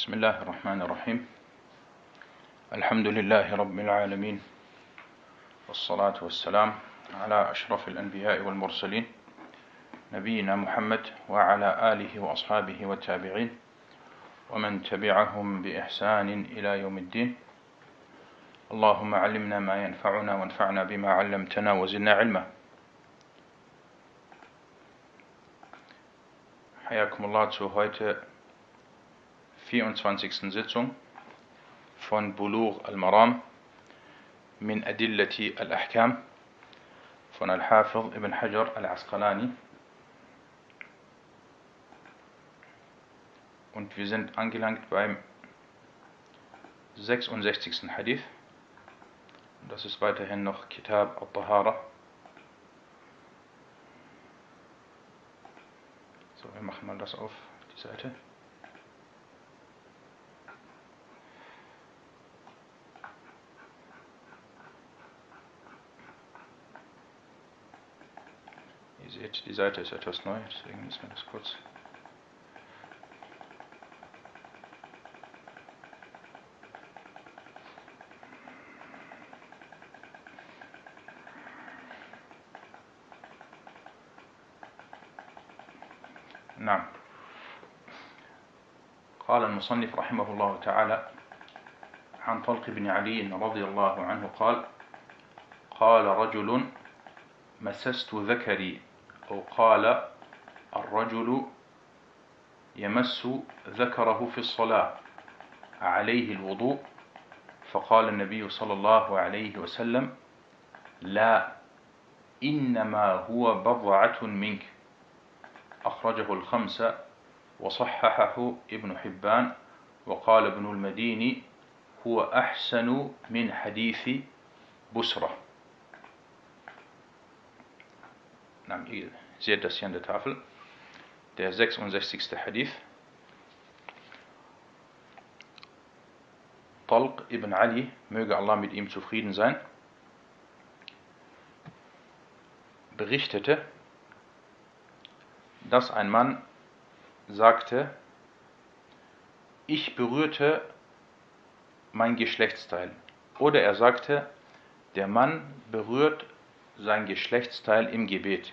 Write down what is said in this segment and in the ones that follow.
بسم الله الرحمن الرحيم. الحمد لله رب العالمين والصلاة والسلام على أشرف الأنبياء والمرسلين نبينا محمد وعلى آله وأصحابه والتابعين ومن تبعهم بإحسان إلى يوم الدين. اللهم علمنا ما ينفعنا وانفعنا بما علمتنا وزدنا علما. حياكم الله zu heute 24. Sitzung von Bulugh al-Maram min Adillati al-Ahkam von Al-Hafidh ibn Hajar al-Asqalani. Und wir sind angelangt beim 66. Hadith. Das ist weiterhin noch Kitab al-Tahara. So, wir machen mal das auf die Seite. Ihr seht, die Seite ist etwas neu, deswegen müssen wir das kurz. نعم قال المصنف رحمه الله تعالى عن طلق بن علي رضي الله عنه قال قال رجل مسست ذكري أو قال الرجل يمس ذكره في الصلاة عليه الوضوء فقال النبي صلى الله عليه وسلم لا إنما هو بضعة منك. أخرجه الخمسة وصححه ابن حبان وقال ابن المديني هو أحسن من حديث بسرة. نعم ihr seht das hier an der Tafel. Der 66. Hadith. Talq ibn Ali, möge Allah mit ihm zufrieden sein, berichtete, dass ein Mann sagte, ich berührte mein Geschlechtsteil. Oder er sagte, der Mann berührt sein Geschlechtsteil im Gebet.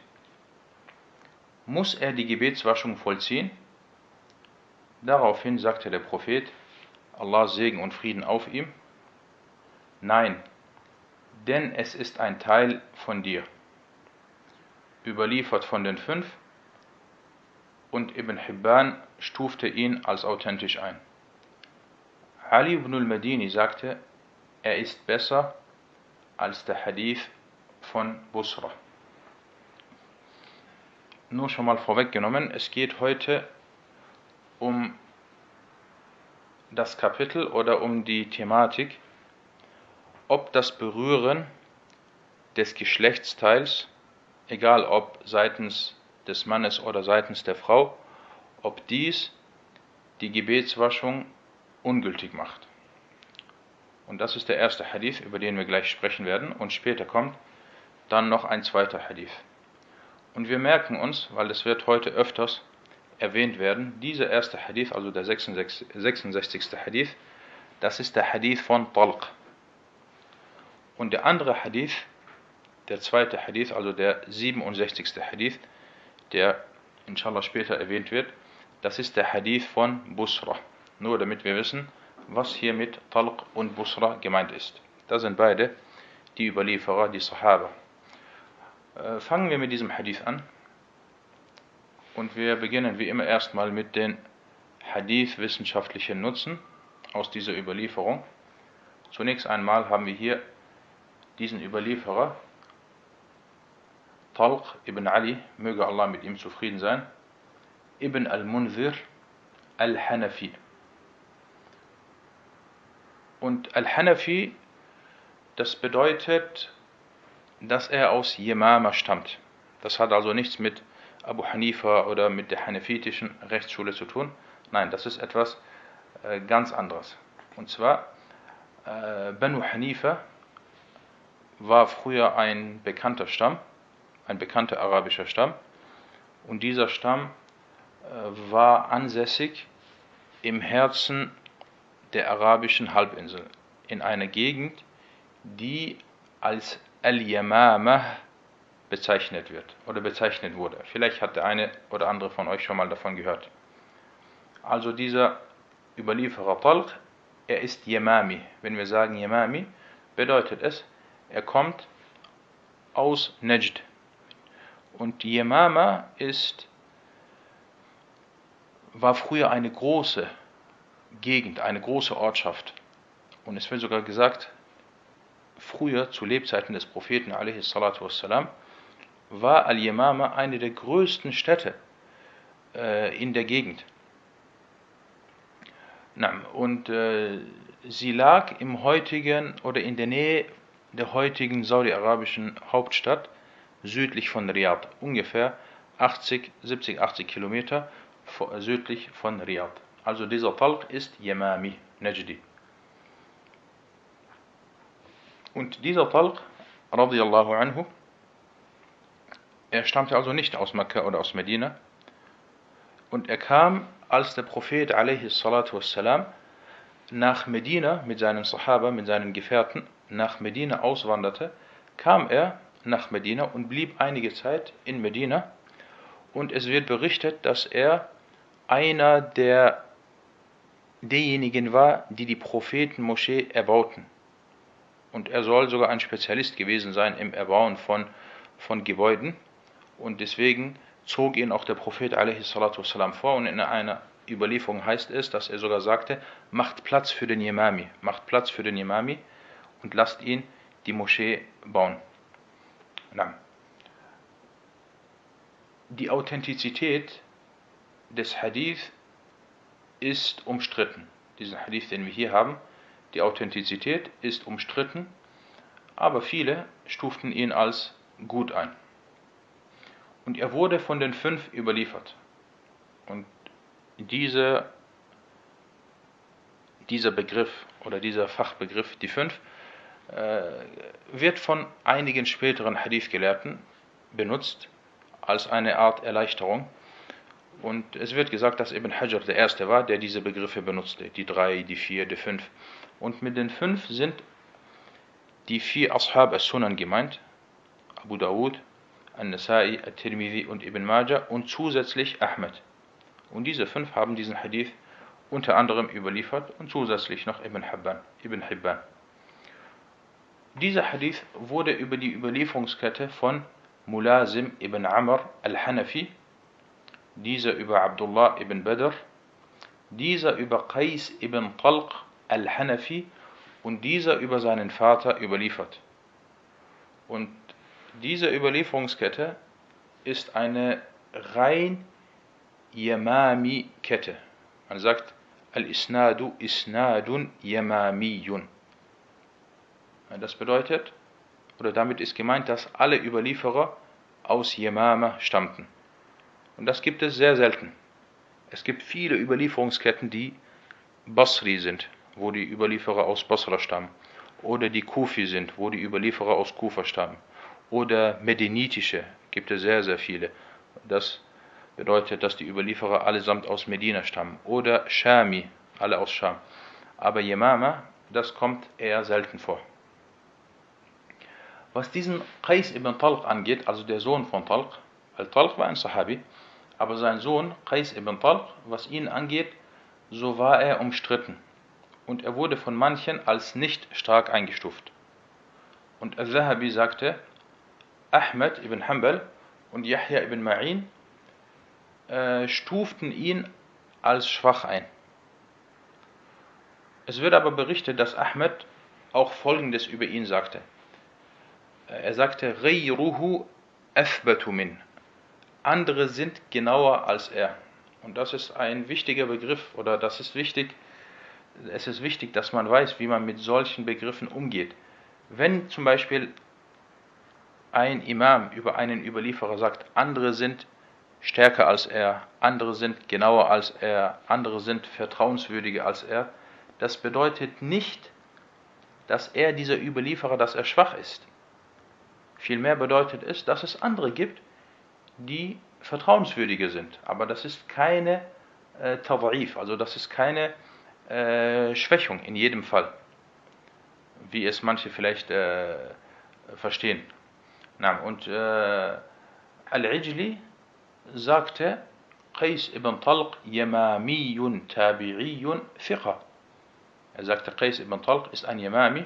Muss er die Gebetswaschung vollziehen? Daraufhin sagte der Prophet, Allah Segen und Frieden auf ihm, nein, denn es ist ein Teil von dir. Überliefert von den fünf, und Ibn Hibban stufte ihn als authentisch ein. Ali ibn al-Madini sagte, er ist besser als der Hadith von Busra. Nur schon mal vorweggenommen, es geht heute um das Kapitel oder um die Thematik, ob das Berühren des Geschlechtsteils, egal ob seitens des Mannes oder seitens der Frau, ob dies die Gebetswaschung ungültig macht. Und das ist der erste Hadith, über den wir gleich sprechen werden. Und später kommt dann noch ein zweiter Hadith. Und wir merken uns, weil es wird heute öfters erwähnt werden, dieser erste Hadith, also der 66, 66. Hadith, das ist der Hadith von Talq. Und der andere Hadith, der zweite Hadith, also der 67. Hadith, der inshallah später erwähnt wird, das ist der Hadith von Busra. Nur damit wir wissen, was hier mit Talq und Busra gemeint ist. Das sind beide die Überlieferer, die Sahaba. Äh, fangen wir mit diesem Hadith an. Und wir beginnen wie immer erstmal mit den Hadith-wissenschaftlichen Nutzen aus dieser Überlieferung. Zunächst einmal haben wir hier diesen Überlieferer, Talq ibn Ali, möge Allah mit ihm zufrieden sein, ibn al-Munzir al-Hanafi. Und al-Hanafi, das bedeutet, dass er aus Yemama stammt. Das hat also nichts mit Abu Hanifa oder mit der hanefitischen Rechtsschule zu tun. Nein, das ist etwas äh, ganz anderes. Und zwar, äh, Banu Hanifa war früher ein bekannter Stamm, ein bekannter arabischer Stamm. Und dieser Stamm äh, war ansässig im Herzen der arabischen Halbinsel, in einer Gegend, die als Al-Yamamah bezeichnet wird oder bezeichnet wurde. Vielleicht hat der eine oder andere von euch schon mal davon gehört. Also dieser Überlieferer Talq, er ist Yamami. Wenn wir sagen Yamami, bedeutet es, er kommt aus Najd. Und Yamama ist, war früher eine große Gegend, eine große Ortschaft. Und es wird sogar gesagt, früher zu Lebzeiten des Propheten wassalam, war Al-Yamama eine der größten Städte äh, in der Gegend. Und äh, sie lag im heutigen oder in der Nähe der heutigen saudi-arabischen Hauptstadt südlich von Riyadh, ungefähr 80, 70, 80 Kilometer südlich von Riyadh. Also dieser Talq ist Yamami, Najdi. Und dieser Talq, radiallahu anhu, er stammte also nicht aus Mekka oder aus Medina. Und er kam, als der Prophet wassalam, nach Medina mit seinen Sahaba, mit seinen Gefährten, nach Medina auswanderte, kam er nach Medina und blieb einige Zeit in Medina. Und es wird berichtet, dass er einer der derjenigen war, die die Prophetenmoschee erbauten. Und er soll sogar ein Spezialist gewesen sein im Erbauen von, von Gebäuden. Und deswegen zog ihn auch der Prophet والسلام, vor und in einer Überlieferung heißt es, dass er sogar sagte, macht Platz für den Yemami, macht Platz für den Yemami und lasst ihn die Moschee bauen. Die Authentizität des Hadith ist umstritten. Diesen Hadith, den wir hier haben, die Authentizität ist umstritten, aber viele stuften ihn als gut ein. Und er wurde von den fünf überliefert. Und diese, dieser Begriff oder dieser Fachbegriff, die fünf, äh, wird von einigen späteren Hadith-Gelehrten benutzt als eine Art Erleichterung. Und es wird gesagt, dass Ibn Hajar der Erste war, der diese Begriffe benutzte. Die drei, die vier, die fünf. Und mit den fünf sind die vier Ashab as-Sunan gemeint. Abu Dawud, An-Nasai, At-Tirmidhi und Ibn Majah und zusätzlich Ahmed. Und diese fünf haben diesen Hadith unter anderem überliefert und zusätzlich noch Ibn Hibban. Ibn Hibban. Dieser Hadith wurde über die Überlieferungskette von Mulazim ibn Amr al-Hanafi dieser über Abdullah ibn Badr, dieser über Qais ibn Talq al-Hanafi und dieser über seinen Vater überliefert. Und diese Überlieferungskette ist eine rein Yamami-Kette. Man sagt, Al-Isnadu Isnadun Yamamiyun. Das bedeutet, oder damit ist gemeint, dass alle Überlieferer aus Yamama stammten. Und das gibt es sehr selten. Es gibt viele Überlieferungsketten, die Basri sind, wo die Überlieferer aus Basra stammen. Oder die Kufi sind, wo die Überlieferer aus Kufa stammen. Oder Medinitische, gibt es sehr, sehr viele. Das bedeutet, dass die Überlieferer allesamt aus Medina stammen. Oder Shami, alle aus Sham. Aber Yemama, das kommt eher selten vor. Was diesen Qais ibn Talq angeht, also der Sohn von Talq, weil Talq war ein Sahabi, aber sein Sohn Qais ibn Talq, was ihn angeht, so war er umstritten und er wurde von manchen als nicht stark eingestuft. Und Al-Zahabi sagte, Ahmed ibn Hanbal und Yahya ibn Ma'in äh, stuften ihn als schwach ein. Es wird aber berichtet, dass Ahmed auch folgendes über ihn sagte. Er sagte, Ghayruhu athbatu min andere sind genauer als er. Und das ist ein wichtiger Begriff oder das ist wichtig. Es ist wichtig, dass man weiß, wie man mit solchen Begriffen umgeht. Wenn zum Beispiel ein Imam über einen Überlieferer sagt, andere sind stärker als er, andere sind genauer als er, andere sind vertrauenswürdiger als er, das bedeutet nicht, dass er dieser Überlieferer, dass er schwach ist. Vielmehr bedeutet es, dass es andere gibt, die vertrauenswürdiger sind. Aber das ist keine äh, Tad'if, also das ist keine äh, Schwächung in jedem Fall, wie es manche vielleicht äh, verstehen. Na, und äh, Al-Ijli sagte, Qais ibn Talq Yamamiyun Tabi'iyun Fiqa. Er sagte, Qais ibn Talq ist ein Yamami,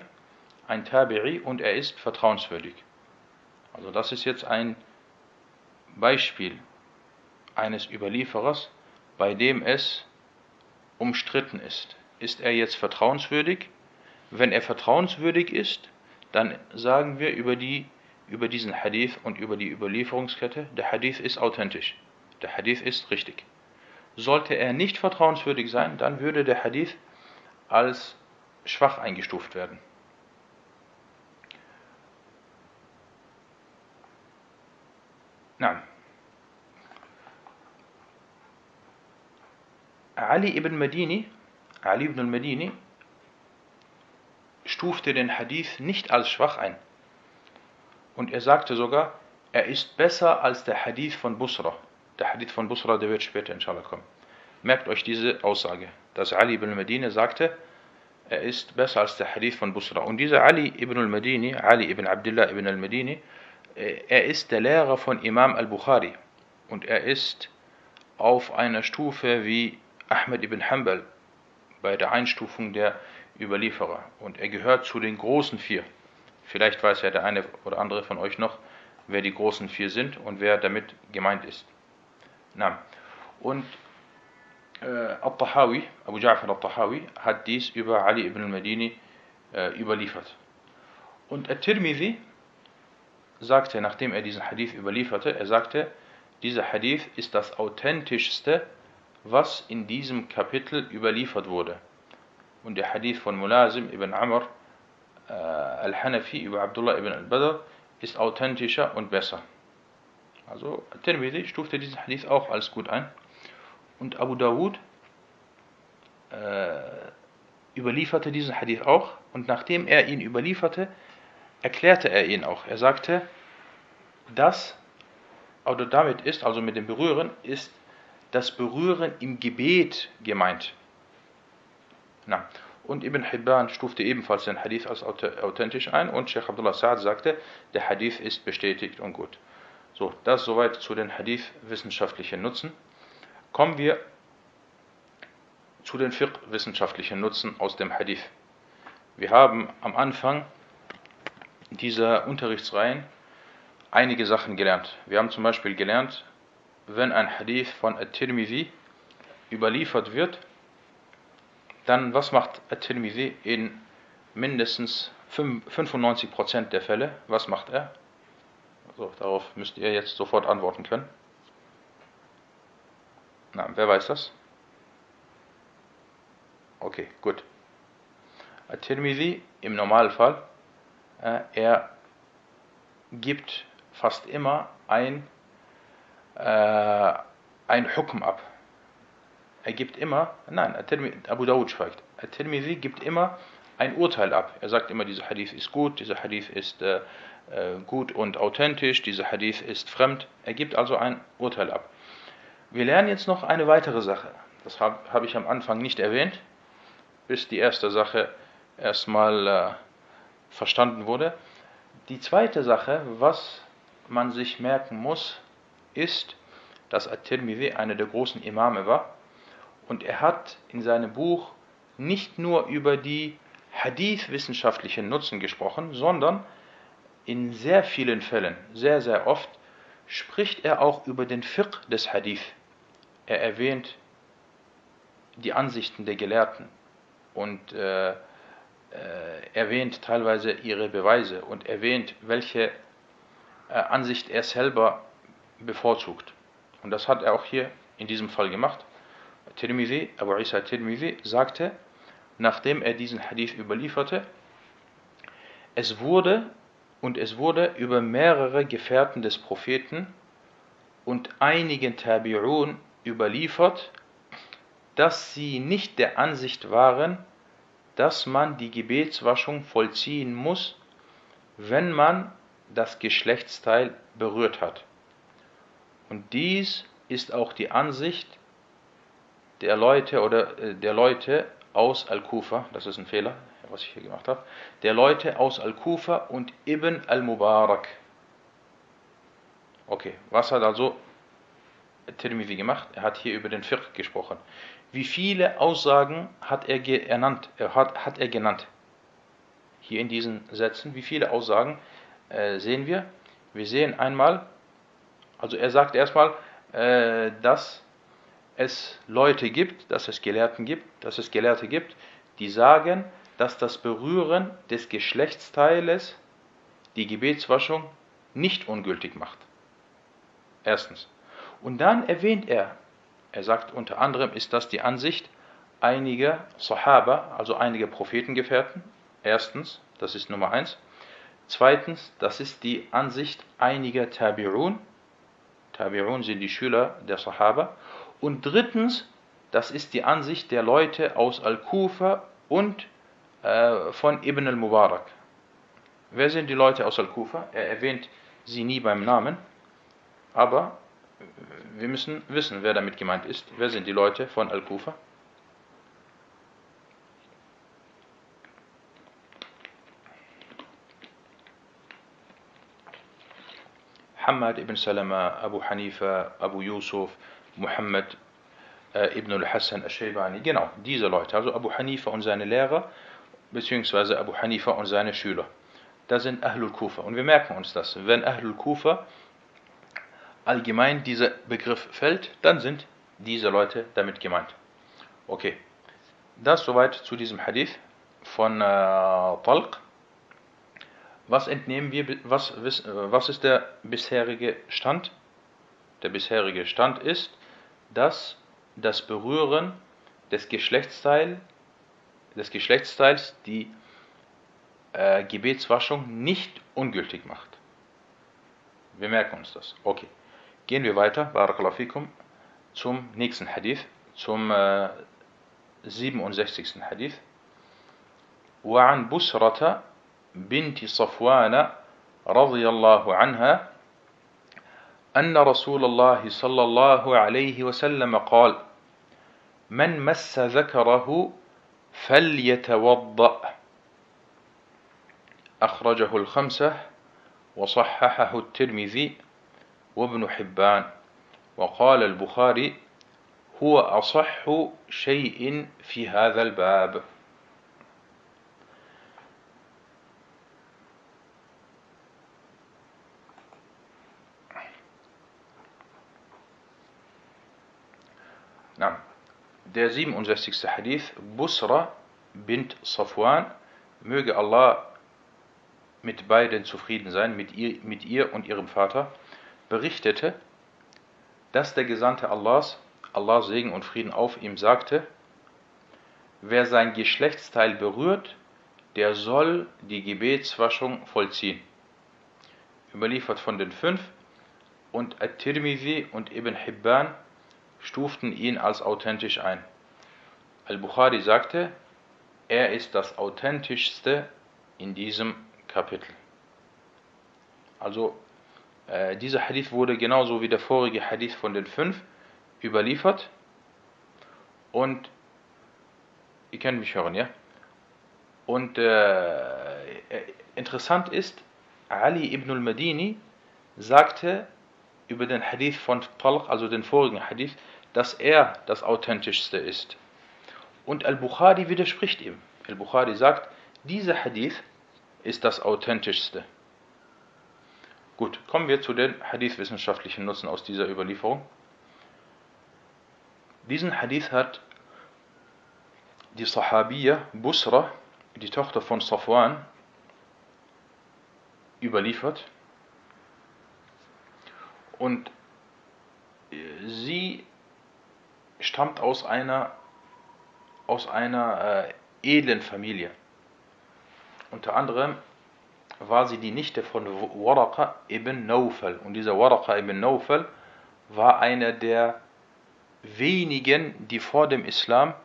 ein Tabi'i und er ist vertrauenswürdig. Also das ist jetzt ein Beispiel eines Überlieferers, bei dem es umstritten ist. Ist er jetzt vertrauenswürdig? Wenn er vertrauenswürdig ist, dann sagen wir über, die, über diesen Hadith und über die Überlieferungskette, der Hadith ist authentisch. Der Hadith ist richtig. Sollte er nicht vertrauenswürdig sein, dann würde der Hadith als schwach eingestuft werden. Na, Ali ibn Medini, Ali ibn al-Medini, stufte den Hadith nicht als schwach ein. Und er sagte sogar, er ist besser als der Hadith von Busra. Der Hadith von Busra, der wird später inshallah kommen. Merkt euch diese Aussage, dass Ali ibn al-Medini sagte, er ist besser als der Hadith von Busra. Und dieser Ali ibn al-Medini, Ali ibn Abdullah ibn al-Medini, äh, er ist der Lehrer von Imam al-Bukhari. Und er ist auf einer Stufe wie Ahmed ibn Hanbal bei der Einstufung der Überlieferer. Und er gehört zu den großen vier. Vielleicht weiß ja der eine oder andere von euch noch, wer die großen vier sind und wer damit gemeint ist. Na. Und äh, Al-Tahawi, Abu Ja'far al-Tahawi, hat dies über Ali ibn al-Madini äh, überliefert. Und At-Tirmidhi sagte, nachdem er diesen Hadith überlieferte, er sagte, dieser Hadith ist das authentischste was in diesem Kapitel überliefert wurde. Und der Hadith von Mulazim ibn Amr äh, al-Hanafi über Abdullah ibn al-Badr ist authentischer und besser. Also Tirmidhi stufte diesen Hadith auch als gut ein. Und Abu Dawud äh, überlieferte diesen Hadith auch. Und nachdem er ihn überlieferte, erklärte er ihn auch. Er sagte, das, oder damit ist, also mit dem Berühren, ist das Berühren im Gebet gemeint. Na. Und Ibn Hibban stufte ebenfalls den Hadith als authentisch ein und Sheikh Abdullah Sa'ad sagte, der Hadith ist bestätigt und gut. So, das soweit zu den Hadith wissenschaftlichen Nutzen. Kommen wir zu den Fiqh wissenschaftlichen Nutzen aus dem Hadith. Wir haben am Anfang dieser Unterrichtsreihen einige Sachen gelernt. Wir haben zum Beispiel gelernt, wenn ein Hadith von At-Tirmidhi überliefert wird, dann was macht At-Tirmidhi in mindestens 95% der Fälle? Was macht er? Also darauf müsst ihr jetzt sofort antworten können. Na, wer weiß das? Okay, gut. At-Tirmidhi im Normalfall, äh, er gibt fast immer ein äh, ein Hukm ab. Er gibt immer, nein, Abu Dawud schweigt. At-Tirmidhi gibt immer ein Urteil ab. Er sagt immer, dieser Hadith ist gut, dieser Hadith ist äh, äh, gut und authentisch, dieser Hadith ist fremd. Er gibt also ein Urteil ab. Wir lernen jetzt noch eine weitere Sache. Das habe hab ich am Anfang nicht erwähnt, bis die erste Sache erstmal äh, verstanden wurde. Die zweite Sache, was man sich merken muss, ist, dass At-Tirmidhi einer der großen Imame war und er hat in seinem Buch nicht nur über die Hadith-wissenschaftlichen Nutzen gesprochen, sondern in sehr vielen Fällen, sehr, sehr oft, spricht er auch über den Fiqh des Hadith. Er erwähnt die Ansichten der Gelehrten und äh, äh, erwähnt teilweise ihre Beweise und erwähnt, welche äh, Ansicht er selber bevorzugt. Und das hat er auch hier in diesem Fall gemacht. Tirmidhi, Abu Isa Tirmidhi sagte, nachdem er diesen Hadith überlieferte, es wurde und es wurde über mehrere Gefährten des Propheten und einigen Tabi'un überliefert, dass sie nicht der Ansicht waren, dass man die Gebetswaschung vollziehen muss, wenn man das Geschlechtsteil berührt hat. Und dies ist auch die Ansicht der Leute oder äh, der Leute aus Al-Kufa, das ist ein Fehler, was ich hier gemacht habe, der Leute aus Al-Kufa und Ibn al-Mubarak. Okay, was hat also Tirmidhi gemacht? Er hat hier über den Fiqh gesprochen. Wie viele Aussagen hat er, ernannt, er hat, hat er genannt? Hier in diesen Sätzen, wie viele Aussagen äh, sehen wir? Wir sehen einmal, also er sagt erstmal, äh, dass es Leute gibt, dass es Gelehrten gibt, dass es Gelehrte gibt, die sagen, dass das Berühren des Geschlechtsteiles die Gebetswaschung nicht ungültig macht. Erstens. Und dann erwähnt er, er sagt unter anderem, ist das die Ansicht einiger Sahaba, also einiger Prophetengefährten. Erstens, das ist Nummer eins. Zweitens, das ist die Ansicht einiger Tabi'un. Tabi'un sind die Schüler der Sahaba. Und drittens, das ist die Ansicht der Leute aus Al-Kufa und äh, von Ibn al-Mubarak. Wer sind die Leute aus Al-Kufa? Er erwähnt sie nie beim Namen, aber wir müssen wissen, wer damit gemeint ist. Wer sind die Leute von Al-Kufa? Hamad ibn Salama, Abu Hanifa, Abu Yusuf, Muhammad äh, ibn al-Hassan al-Shaybani. Genau, diese Leute, also Abu Hanifa und seine Lehrer, beziehungsweise Abu Hanifa und seine Schüler. Das sind Ahlul Kufa. Und wir merken uns das. Wenn Ahlul Kufa allgemein dieser Begriff fällt, dann sind diese Leute damit gemeint. Okay, das soweit zu diesem Hadith von äh, Talq. Was entnehmen wir, was, was ist der bisherige Stand? Der bisherige Stand ist, dass das Berühren des Geschlechtsteils, des Geschlechtsteils die äh, Gebetswaschung nicht ungültig macht. Wir merken uns das. Okay. Gehen wir weiter, Barakallahu fikum, zum nächsten Hadith, zum äh, 67. Hadith. وعن بسرة بنت صفوان رضي الله عنها أن رسول الله صلى الله عليه وسلم قال: من مس ذكره فليتوضأ. أخرجه الخمسة وصححه الترمذي وابن حبان وقال البخاري هو أصح شيء في هذا الباب Der 67. Hadith, Busra bint Safwan, möge Allah mit beiden zufrieden sein, mit ihr, mit ihr und ihrem Vater, berichtete, dass der Gesandte Allahs, Allah Segen und Frieden auf ihm, sagte, wer sein Geschlechtsteil berührt, der soll die Gebetswaschung vollziehen. Überliefert von den fünf und At-Tirmidhi und Ibn Hibban stuften ihn als authentisch ein. Al-Bukhari sagte, er ist das authentischste in diesem Kapitel. Also äh, dieser Hadith wurde genauso wie der vorige Hadith von den fünf überliefert. Und ihr könnt mich hören, ja? Und äh, äh interessant ist, Ali ibn al-Madini sagte über den Hadith von Talq, also den vorigen Hadith, dass er das authentischste ist. Und Al-Bukhari widerspricht ihm. Al-Bukhari sagt, dieser Hadith ist das authentischste. Gut, kommen wir zu den Hadith-wissenschaftlichen Nutzen aus dieser Überlieferung. Diesen Hadith hat die Sahabiya Busra, die Tochter von Safwan, überliefert. Und sie stammt aus einer, aus einer äh, edlen Familie. Unter anderem war sie die Nichte von Waraqa ibn Nawfal. Und dieser Waraqa ibn Nawfal war einer der wenigen, die vor dem Islam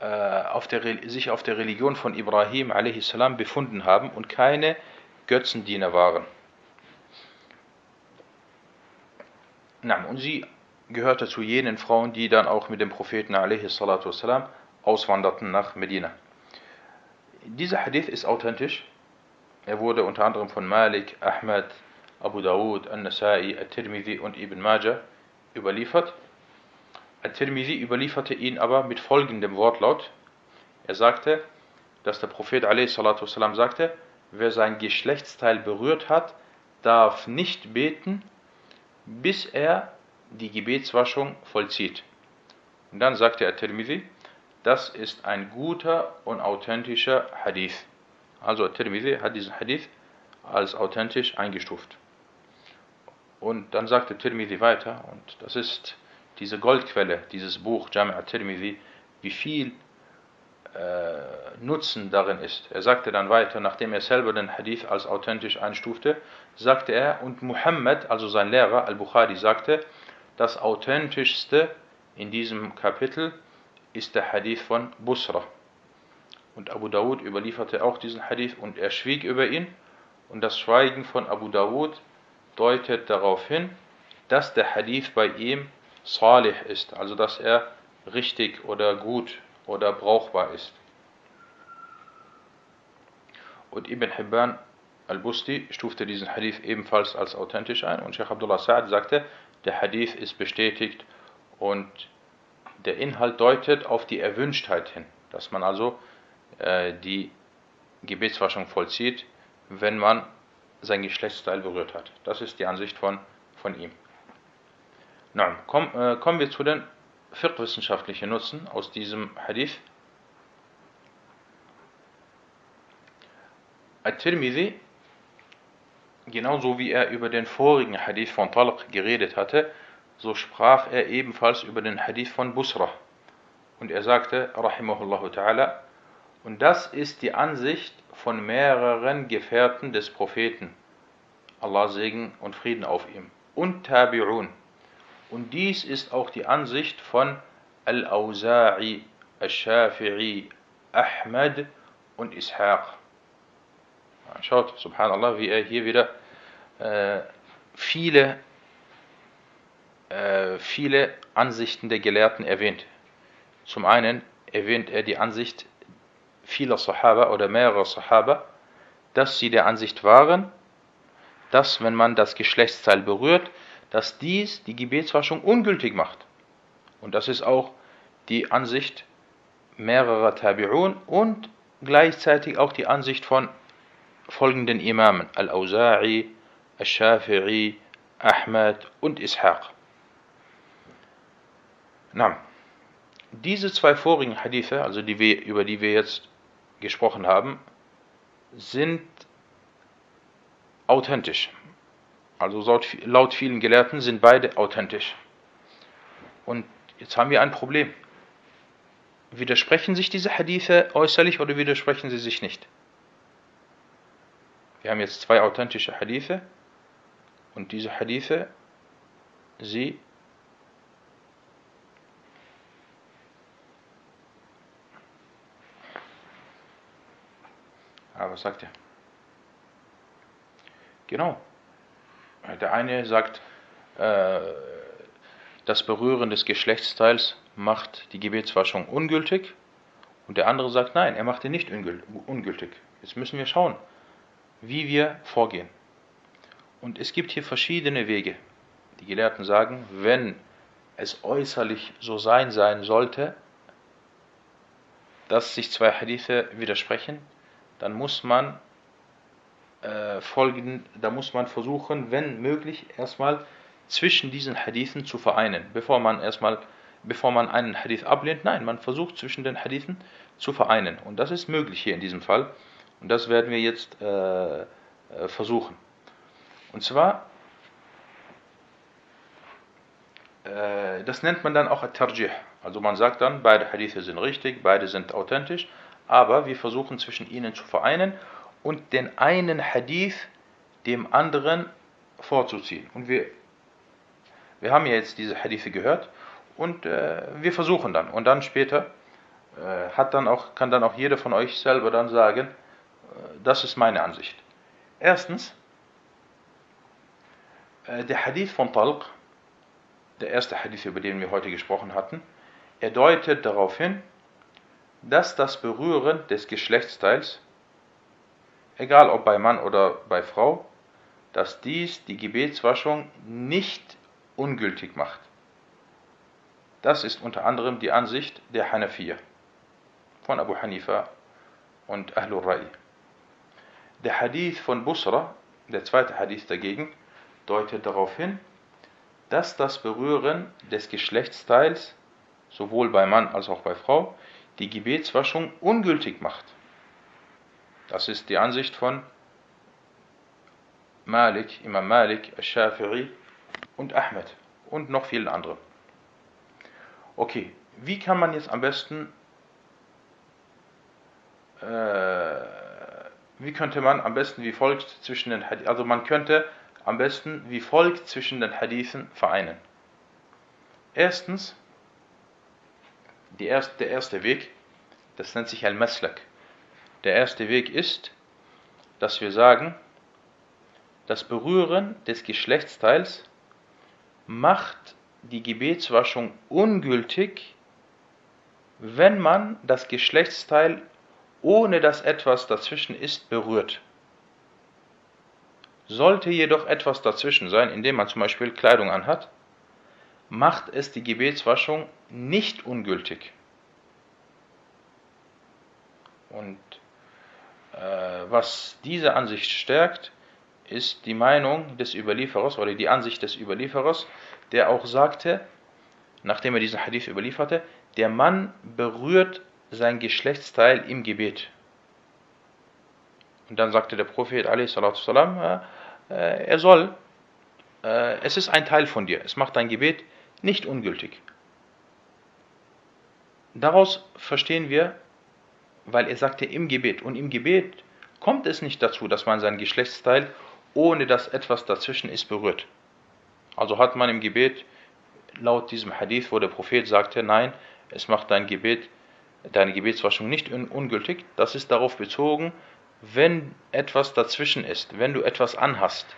äh, auf der, sich auf der Religion von Ibrahim a.s. befunden haben und keine Götzendiener waren. Na, und sie gehörte zu jenen Frauen, die dann auch mit dem Propheten والسلام, auswanderten nach Medina. Dieser Hadith ist authentisch. Er wurde unter anderem von Malik, Ahmad, Abu Dawud, An-Nasai, At-Tirmidhi und Ibn Majah überliefert. At-Tirmidhi überlieferte ihn aber mit folgendem Wortlaut. Er sagte, dass der Prophet والسلام, sagte, wer sein Geschlechtsteil berührt hat, darf nicht beten, bis er die Gebetswaschung vollzieht. Und dann sagte er Tirmidhi, das ist ein guter und authentischer Hadith. Also Tirmidhi hat diesen Hadith als authentisch eingestuft. Und dann sagte Tirmidhi weiter, und das ist diese Goldquelle, dieses Buch Jami' Tirmidhi, wie viel Nutzen darin ist. Er sagte dann weiter, nachdem er selber den Hadith als authentisch einstufte, sagte er, und Muhammad, also sein Lehrer Al-Bukhari, sagte, das authentischste in diesem Kapitel ist der Hadith von Busra. Und Abu Dawud überlieferte auch diesen Hadith und er schwieg über ihn. Und das Schweigen von Abu Dawud deutet darauf hin, dass der Hadith bei ihm salih ist, also dass er richtig oder gut oder brauchbar ist. Und Ibn Hibban al-Busti stufte diesen Hadith ebenfalls als authentisch ein und Sheikh Abdullah Sa'ad sagte, der Hadith ist bestätigt und der Inhalt deutet auf die Erwünschtheit hin, dass man also äh, die Gebetswaschung vollzieht, wenn man sein Geschlechtsteil berührt hat. Das ist die Ansicht von, von ihm. Na, komm, äh, kommen wir zu den fiqh-wissenschaftlichen Nutzen aus diesem Hadith. At-Tirmidhi, genauso wie er über den vorigen Hadith von Talq geredet hatte, so sprach er ebenfalls über den Hadith von Busra. Und er sagte, rahimahullahu ta'ala, und das ist die Ansicht von mehreren Gefährten des Propheten, Allah Segen und Frieden auf ihm, und Tabi'un. Und dies ist auch die Ansicht von Al-Awza'i, Al-Shafi'i, Ahmad und Ishaq. Schaut, subhanallah, wie er hier wieder äh, viele, äh, viele Ansichten der Gelehrten erwähnt. Zum einen erwähnt er die Ansicht vieler Sahaba oder mehrerer Sahaba, dass sie der Ansicht waren, dass wenn man das Geschlechtsteil berührt, dass dies die Gebetswaschung ungültig macht. Und das ist auch die Ansicht mehrerer Tabi'un und gleichzeitig auch die Ansicht von folgenden Imamen, Al-Awza'i, Al-Shafi'i, Ahmad und Ishaq. Na, diese zwei vorigen Hadithe, also die wir, über die wir jetzt gesprochen haben, sind authentisch. Also laut vielen Gelehrten sind beide authentisch. Und jetzt haben wir ein Problem. Widersprechen sich diese Hadithe äußerlich oder widersprechen sie sich nicht? Wir haben jetzt zwei authentische Hadithe und diese Hadithe, sie Aber ah, was sagt er? Genau. Der eine sagt, äh, das Berühren des Geschlechtsteils macht die Gebetswaschung ungültig. Und der andere sagt, nein, er macht ihn nicht ungültig. Jetzt müssen wir schauen, wie wir vorgehen. Und es gibt hier verschiedene Wege. Die Gelehrten sagen, wenn es äußerlich so sein sein sollte, dass sich zwei Hadithe widersprechen, dann muss man äh, folgenden, da muss man versuchen, wenn möglich, erstmal zwischen diesen Hadithen zu vereinen, bevor man erstmal, bevor man einen Hadith ablehnt. Nein, man versucht zwischen den Hadithen zu vereinen. Und das ist möglich hier in diesem Fall. Und das werden wir jetzt äh, äh versuchen. Und zwar, äh, das nennt man dann auch At-Tarjih. Also man sagt dann, beide Hadithe sind richtig, beide sind authentisch aber wir versuchen zwischen ihnen zu vereinen und den einen Hadith dem anderen vorzuziehen. Und wir, wir haben ja jetzt diese Hadithe gehört und äh, wir versuchen dann. Und dann später äh, hat dann auch, kann dann auch jeder von euch selber dann sagen, äh, das ist meine Ansicht. Erstens, äh, der Hadith von Talq, der erste Hadith, über den wir heute gesprochen hatten, er deutet darauf hin, dass das Berühren des Geschlechtsteils, egal ob bei Mann oder bei Frau, dass dies die Gebetswaschung nicht ungültig macht. Das ist unter anderem die Ansicht der Hanafiya von Abu Hanifa und Ahlul Rai. Der Hadith von Busra, der zweite Hadith dagegen, deutet darauf hin, dass das Berühren des Geschlechtsteils sowohl bei Mann als auch bei Frau die Gebetswaschung ungültig macht. Das ist die Ansicht von Malik, Imam Malik, Al-Shafi'i und Ahmed und noch vielen anderen. Okay, wie kann man jetzt am besten, äh, wie könnte man am besten wie folgt zwischen den Hadithen, also man könnte am besten wie folgt zwischen den Hadithen vereinen. Erstens, erste, der erste Weg, das nennt sich Al-Maslak. Der erste Weg ist, dass wir sagen, das Berühren des Geschlechtsteils macht die Gebetswaschung ungültig, wenn man das Geschlechtsteil, ohne dass etwas dazwischen ist, berührt. Sollte jedoch etwas dazwischen sein, indem man zum Beispiel Kleidung anhat, macht es die Gebetswaschung nicht ungültig. Und was diese Ansicht stärkt, ist die Meinung des Überlieferers oder die Ansicht des Überlieferers, der auch sagte, nachdem er diesen Hadith überlieferte, der Mann berührt sein Geschlechtsteil im Gebet. Und dann sagte der Prophet, والسلام, äh, er soll, äh, es ist ein Teil von dir, es macht dein Gebet nicht ungültig. Daraus verstehen wir, weil er sagte im Gebet, und im Gebet kommt es nicht dazu, dass man sein Geschlechtsteil, ohne dass etwas dazwischen ist, berührt. Also hat man im Gebet, laut diesem Hadith, wo der Prophet sagte, nein, es macht dein Gebet, deine Gebetswaschung nicht ungültig, das ist darauf bezogen, wenn etwas dazwischen ist, wenn du etwas anhast.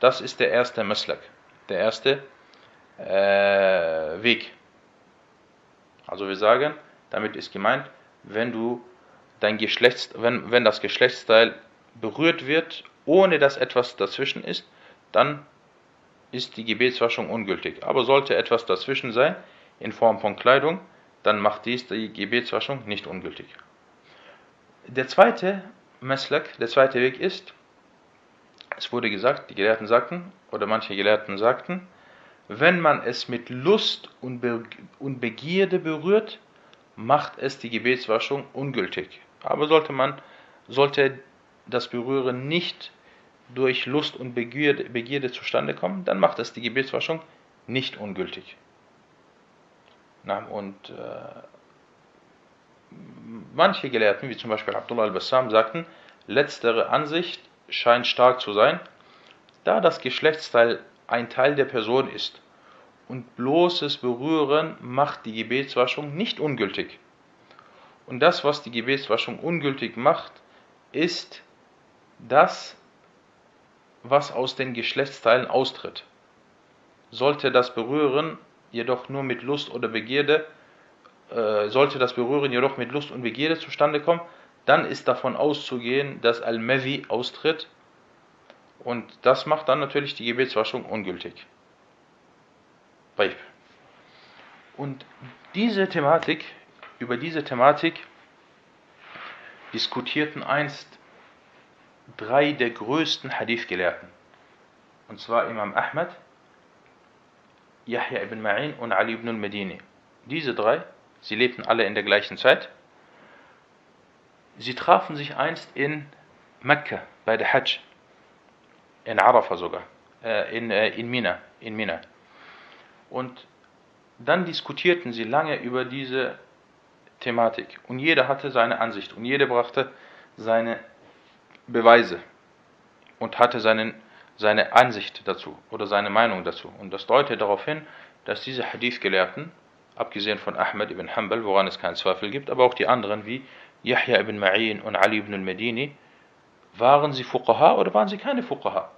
Das ist der erste Maslak, der erste äh, Weg. Also wir sagen, damit ist gemeint, wenn du dein Geschlechts, wenn, wenn das Geschlechtsteil berührt wird, ohne dass etwas dazwischen ist, dann ist die Gebetswaschung ungültig. Aber sollte etwas dazwischen sein, in Form von Kleidung, dann macht dies die Gebetswaschung nicht ungültig. Der zweite Meslak, der zweite Weg ist, es wurde gesagt, die Gelehrten sagten, oder manche Gelehrten sagten, wenn man es mit Lust und, Be und Begierde berührt, macht es die Gebetswaschung ungültig. Aber sollte man, sollte das Berühren nicht durch Lust und Begierde, Begierde zustande kommen, dann macht es die Gebetswaschung nicht ungültig. Na, und äh, manche Gelehrten, wie zum Beispiel Abdullah al-Bassam, sagten, letztere Ansicht scheint stark zu sein, da das Geschlechtsteil ein Teil der Person ist und bloßes Berühren macht die Gebetswaschung nicht ungültig. Und das, was die Gebetswaschung ungültig macht, ist das, was aus den Geschlechtsteilen austritt. Sollte das Berühren jedoch nur mit Lust oder Begierde, äh, sollte das Berühren jedoch mit Lust und Begierde zustande kommen, dann ist davon auszugehen, dass Al-Mavi austritt und das macht dann natürlich die Gebetswaschung ungültig. Und diese Thematik, über diese Thematik diskutierten einst drei der größten Hadith-Gelehrten. Und zwar Imam Ahmad, Yahya ibn Ma'in und Ali ibn al-Medini. Diese drei, sie lebten alle in der gleichen Zeit. Sie trafen sich einst in Mekka bei der Hajj, in Arafah sogar, äh, in, äh, in Mina, in Mina. Und dann diskutierten sie lange über diese Thematik. Und jeder hatte seine Ansicht und jeder brachte seine Beweise und hatte seinen, seine Ansicht dazu oder seine Meinung dazu. Und das deutet darauf hin, dass diese Hadith-Gelehrten, abgesehen von Ahmed ibn Hanbal, woran es keinen Zweifel gibt, aber auch die anderen wie Yahya ibn Ma'in und Ali ibn al-Medini, waren sie Fuqaha oder waren sie keine Fuqaha?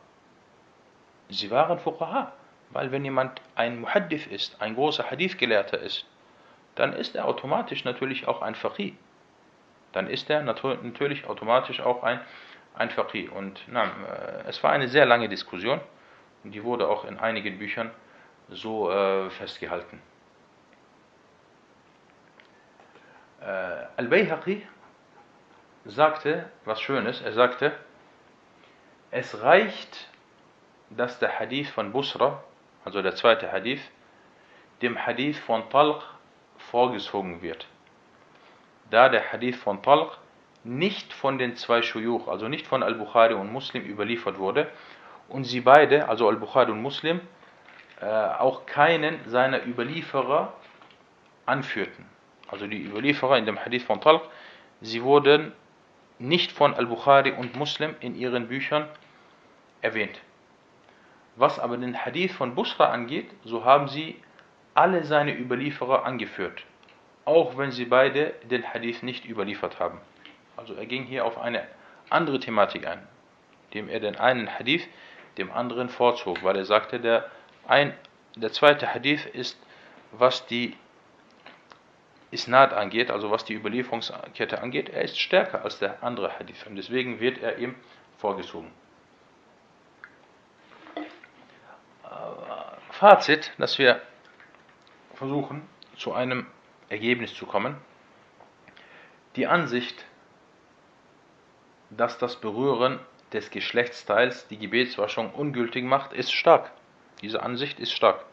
Sie waren Fuqaha. Weil wenn jemand ein Muhaddith ist, ein großer Hadith-Gelehrter ist, dann ist er automatisch natürlich auch ein Faqih. Dann ist er natürlich automatisch auch ein, ein Faqih. Und na, äh, es war eine sehr lange Diskussion und die wurde auch in einigen Büchern so äh, festgehalten. Äh, Al-Bayhaqi sagte was Schönes, er sagte, es reicht, dass der Hadith von Busra, also der zweite Hadith, dem Hadith von Talq vorgezogen wird. Da der Hadith von Talq nicht von den zwei Shuyuch, also nicht von Al-Bukhari und Muslim überliefert wurde und sie beide, also Al-Bukhari und Muslim, äh, auch keinen seiner Überlieferer anführten. Also die Überlieferer in dem Hadith von Talq, sie wurden nicht von Al-Bukhari und Muslim in ihren Büchern erwähnt. Was aber den Hadith von Busra angeht, so haben sie alle seine Überlieferer angeführt, auch wenn sie beide den Hadith nicht überliefert haben. Also er ging hier auf eine andere Thematik ein, indem er den einen Hadith dem anderen vorzog, weil er sagte, der, ein, der zweite Hadith ist, was die Isnad angeht, also was die Überlieferungskette angeht, er ist stärker als der andere Hadith und deswegen wird er ihm vorgezogen. Fazit, dass wir versuchen, zu einem Ergebnis zu kommen. Die Ansicht, dass das Berühren des Geschlechtsteils die Gebetswaschung ungültig macht, ist stark. Diese Ansicht ist stark.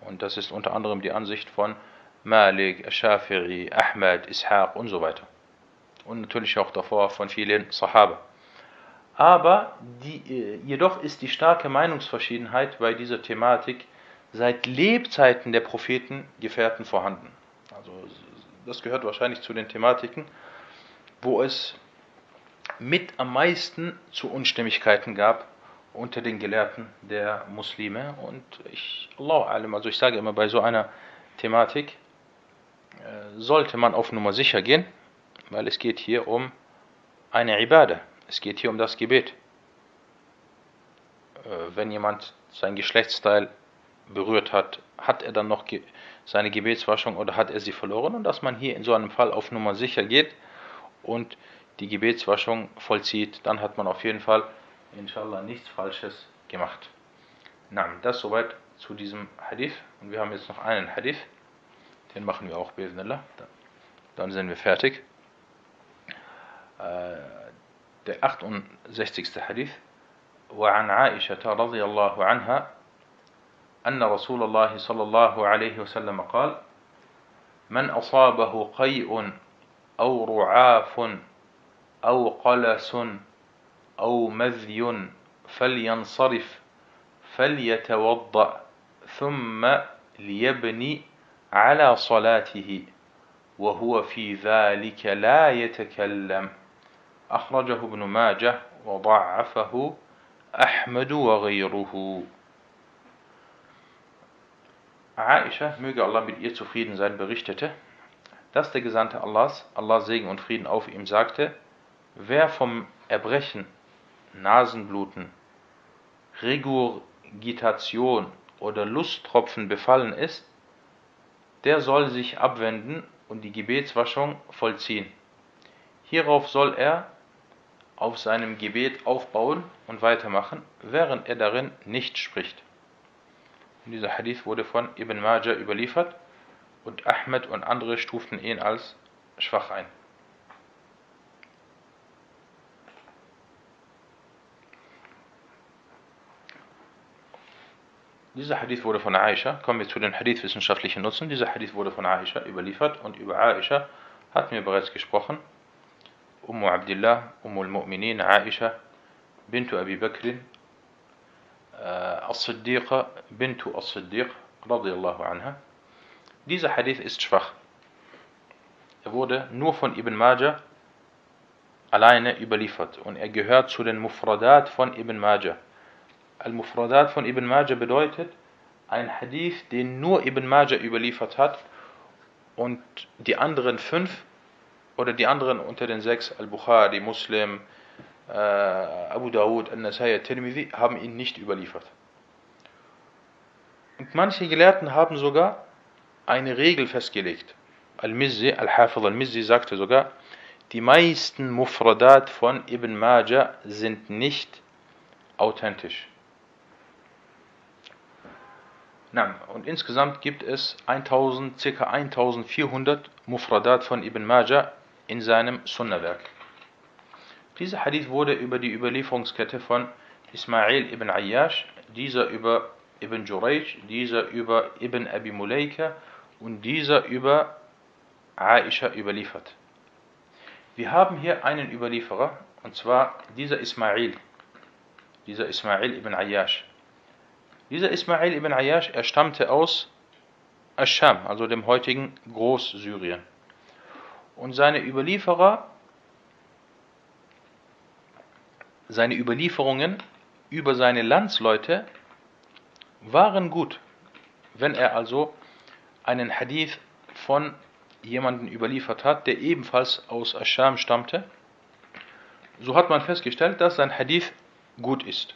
Und das ist unter anderem die Ansicht von Malik, Shafi'i, Ahmed, Ishaq und so weiter. Und natürlich auch davor von vielen Sahaba. Aber die, äh, jedoch ist die starke Meinungsverschiedenheit bei dieser Thematik seit Lebzeiten der Propheten Gefährten vorhanden. Also das gehört wahrscheinlich zu den Thematiken, wo es mit am meisten zu Unstimmigkeiten gab unter den Gelehrten der Muslime. Und ich, Allah also ich sage immer, bei so einer Thematik äh, sollte man auf Nummer sicher gehen, weil es geht hier um eine Ibadah. Es geht hier um das Gebet. Äh, wenn jemand sein Geschlechtsteil berührt hat, hat er dann noch seine Gebetswaschung oder hat er sie verloren? Und dass man hier in so einem Fall auf Nummer sicher geht und die Gebetswaschung vollzieht, dann hat man auf jeden Fall, inshallah, nichts Falsches gemacht. Na, das soweit zu diesem Hadith. Und wir haben jetzt noch einen Hadith. Den machen wir auch, Bismillah. Dann sind wir fertig. Äh, der 68. Hadith. وعن عائشة رضي الله عنها أن رسول الله صلى الله عليه وسلم قال من أصابه قيء أو رعاف أو قلس أو مذي فلينصرف فليتوضأ ثم ليبني على صلاته وهو في ذلك لا يتكلم أخرجه ابن ماجه وضعفه أحمد وغيره Aisha, möge Allah mit ihr zufrieden sein, berichtete, dass der Gesandte Allahs, Allah Segen und Frieden auf ihm, sagte, wer vom Erbrechen, Nasenbluten, Regurgitation oder Lusttropfen befallen ist, der soll sich abwenden und die Gebetswaschung vollziehen. Hierauf soll er auf seinem Gebet aufbauen und weitermachen, während er darin nicht spricht. Und dieser Hadith wurde von Ibn Majah überliefert und Ahmed und andere stuften ihn als schwach ein. Dieser Hadith wurde von Aisha, kommen wir zu den Hadith-wissenschaftlichen Nutzen. Dieser Hadith wurde von Aisha überliefert und über Aisha hatten wir bereits gesprochen. Ummu Abdullah, Ummu al-Mu'minin, Aisha, Bintu Abi Bakr, As-Siddiqa, Bintu As-Siddiq, radiallahu anha. Dieser Hadith ist schwach. Er wurde nur von Ibn Majah alleine überliefert und er gehört zu den Mufradat von Ibn Majah. Al-Mufradat von Ibn Majah bedeutet ein Hadith, den nur Ibn Majah überliefert hat und die anderen fünf oder die anderen unter den sechs, Al-Bukhari, Muslim, äh, Abu Dawud, An-Nasai, Tirmidhi, haben ihn nicht überliefert. Und manche Gelehrten haben sogar eine Regel festgelegt. Al-Mizzi, Al-Hafid al-Mizzi sagte sogar, die meisten Mufradat von Ibn Majah sind nicht authentisch. Und insgesamt gibt es 1000, ca. 1400 Mufradat von Ibn Majah in seinem Sunnah-Werk. Dieser Hadith wurde über die Überlieferungskette von Ismail ibn Ayyash, dieser über Ibn Jurayj, dieser über Ibn Abi Mulaika und dieser über Aisha überliefert. Wir haben hier einen Überlieferer, und zwar dieser Ismail, dieser Ismail ibn Ayyash. Dieser Ismail ibn Ayyash, er stammte aus Ascham, also dem heutigen Großsyrien. Und seine Überlieferer, seine Überlieferungen über seine Landsleute waren gut. Wenn er also einen Hadith von jemanden überliefert hat, der ebenfalls aus Ascham stammte, so hat man festgestellt, dass sein Hadith gut ist.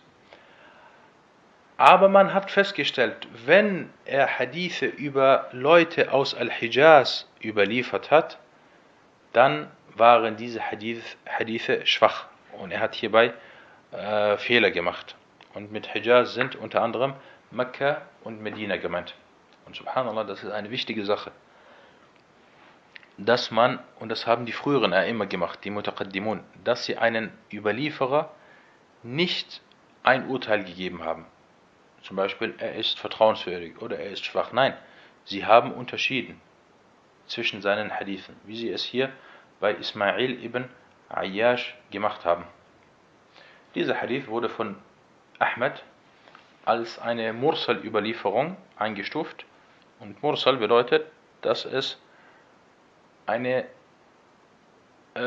Aber man hat festgestellt, wenn er Hadithe über Leute aus Al-Hijaz überliefert hat, dann waren diese Hadith, Hadithe schwach und er hat hierbei äh, Fehler gemacht. Und mit Hijaz sind unter anderem Mekka und Medina gemeint. Und subhanallah, das ist eine wichtige Sache dass man, und das haben die früheren immer gemacht, die Mutaqaddimun, dass sie einen Überlieferer nicht ein Urteil gegeben haben. Zum Beispiel, er ist vertrauenswürdig oder er ist schwach. Nein, sie haben unterschieden zwischen seinen Hadithen, wie sie es hier bei Ismail ibn Ayyash gemacht haben. Dieser Hadith wurde von Ahmed als eine Mursal-Überlieferung eingestuft und Mursal bedeutet, dass es eine, äh,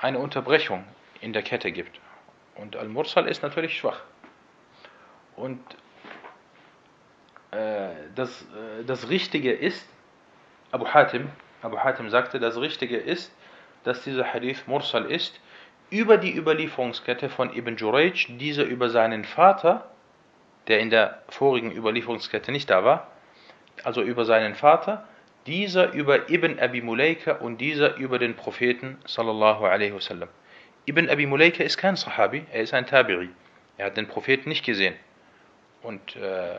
eine Unterbrechung in der Kette gibt. Und Al-Mursal ist natürlich schwach. Und äh, das, äh, das Richtige ist, Abu Hatim, Abu Hatim sagte, das Richtige ist, dass dieser Hadith Mursal ist, über die Überlieferungskette von Ibn Jurayj, dieser über seinen Vater, der in der vorigen Überlieferungskette nicht da war, also über seinen Vater, dieser über Ibn Abi Mulaika und dieser über den Propheten sallallahu alaihi wasallam. Ibn Abi Mulaika ist kein Sahabi, er ist ein Tabi'i. Er hat den Propheten nicht gesehen. Und äh,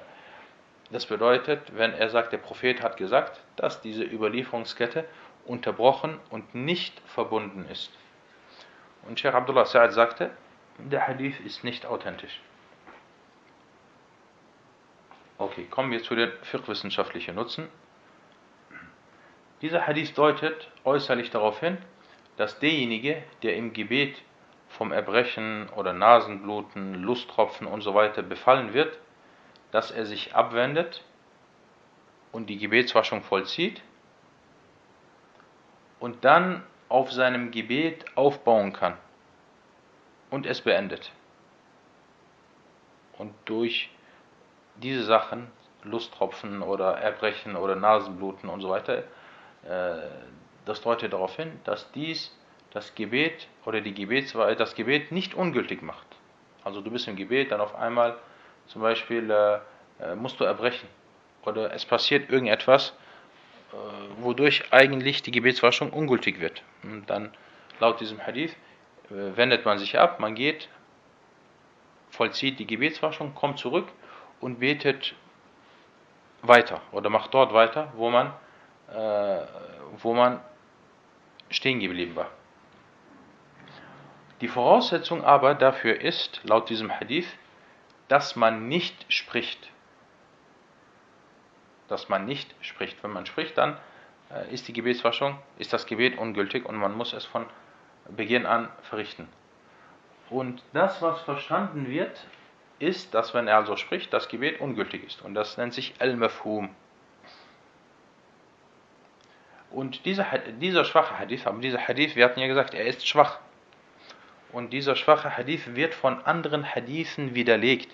das bedeutet, wenn er sagt, der Prophet hat gesagt, dass diese Überlieferungskette unterbrochen und nicht verbunden ist. Und Sheikh Abdullah Sa'ad sagte, der Hadith ist nicht authentisch. Okay, kommen wir zu den fiqh-wissenschaftlichen Nutzen. Dieser Hadith deutet äußerlich darauf hin, dass derjenige, der im Gebet vom Erbrechen oder Nasenbluten, Lusttropfen usw. So befallen wird, dass er sich abwendet und die Gebetswaschung vollzieht und dann auf seinem Gebet aufbauen kann und es beendet. Und durch diese Sachen, Lusttropfen oder Erbrechen oder Nasenbluten und so weiter, äh, das deutet darauf hin, dass dies das Gebet oder die Gebetsweise das Gebet nicht ungültig macht. Also du bist im Gebet, dann auf einmal zum Beispiel äh, äh musst du erbrechen oder es passiert irgendetwas, äh, wodurch eigentlich die Gebetswaschung ungültig wird. Und dann laut diesem Hadith äh, wendet man sich ab, man geht, vollzieht die Gebetswaschung, kommt zurück und betet weiter oder macht dort weiter, wo man äh, wo man stehen geblieben war. Die Voraussetzung aber dafür ist, laut diesem Hadith, dass man nicht spricht. Dass man nicht spricht. Wenn man spricht, dann äh, ist die Gebetswaschung, ist das Gebet ungültig und man muss es von Beginn an verrichten. Und das, was verstanden wird, ist, dass wenn er also spricht, das Gebet ungültig ist. Und das nennt sich Al-Mafhum. Und dieser, dieser schwache Hadith, aber dieser Hadith, wir hatten ja gesagt, er ist schwach. Und dieser schwache Hadith wird von anderen Hadithen widerlegt.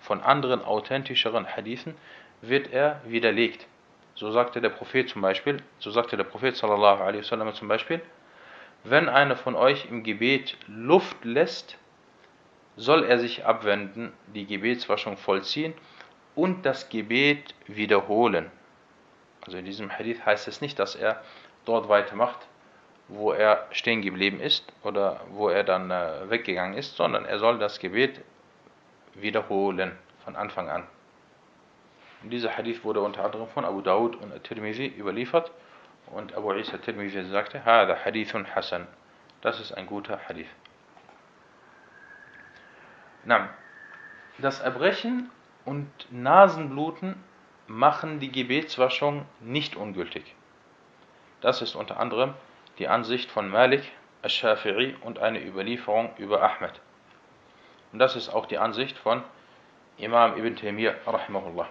Von anderen authentischeren Hadithen wird er widerlegt. So sagte der Prophet zum Beispiel, so sagte der Prophet sallallahu alaihi wasallam zum Beispiel, wenn einer von euch im Gebet Luft lässt, soll er sich abwenden, die Gebetswaschung vollziehen und das Gebet wiederholen. Also in diesem Hadith heißt es nicht, dass er dort weitermacht, wo er stehen geblieben ist oder wo er dann äh, weggegangen ist, sondern er soll das Gebet wiederholen von Anfang an. Und dieser Hadith wurde unter anderem von Abu Dawud und Tirmizi überliefert und Abu Isa Tirmizi sagte, Hada Hadithun Hasan. Das ist ein guter Hadith. Na, das Erbrechen und Nasenbluten machen die Gebetswaschung nicht ungültig. Das ist unter anderem die Ansicht von Malik, al-Shafi'i und eine Überlieferung über Ahmed. Und das ist auch die Ansicht von Imam Ibn Taymiyyah rahimahullah.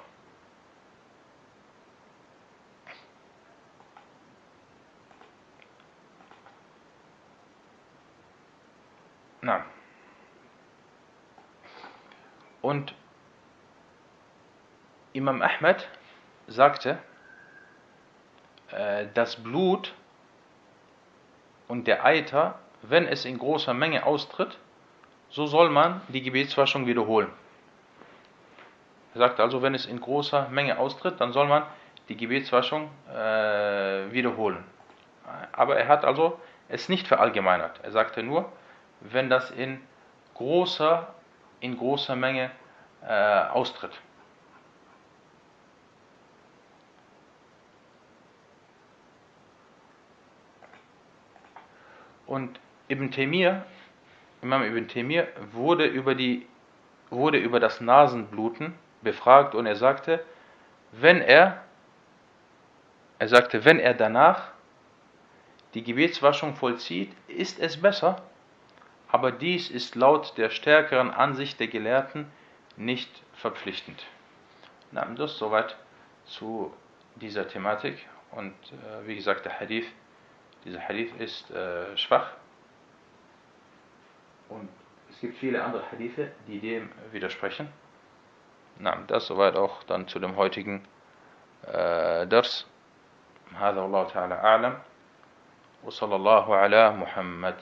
Na. Und Imam Ahmed sagte, äh, das Blut und der Eiter, wenn es in großer Menge austritt, so soll man die Gebetswaschung wiederholen. Er sagt also, wenn es in großer Menge austritt, dann soll man die Gebetswaschung äh, wiederholen. Aber er hat also es nicht verallgemeinert. Er sagte nur, wenn das in großer, in großer Menge äh, austritt. Und Ibn Taymiyyah, Imam Ibn Taymiyyah, wurde über, die, wurde über das Nasenbluten befragt und er sagte, wenn er, er sagte, wenn er danach die Gebetswaschung vollzieht, ist es besser, aber dies ist laut der stärkeren Ansicht der Gelehrten nicht verpflichtend. Na, das soweit zu dieser Thematik und äh, wie gesagt, der Hadith dieser Hadith ist äh, schwach und es gibt viele andere Hadithe, die dem widersprechen. Na, das soweit auch dann zu dem heutigen äh, Dars. هذا والله تعالى أعلم وصلى الله على محمد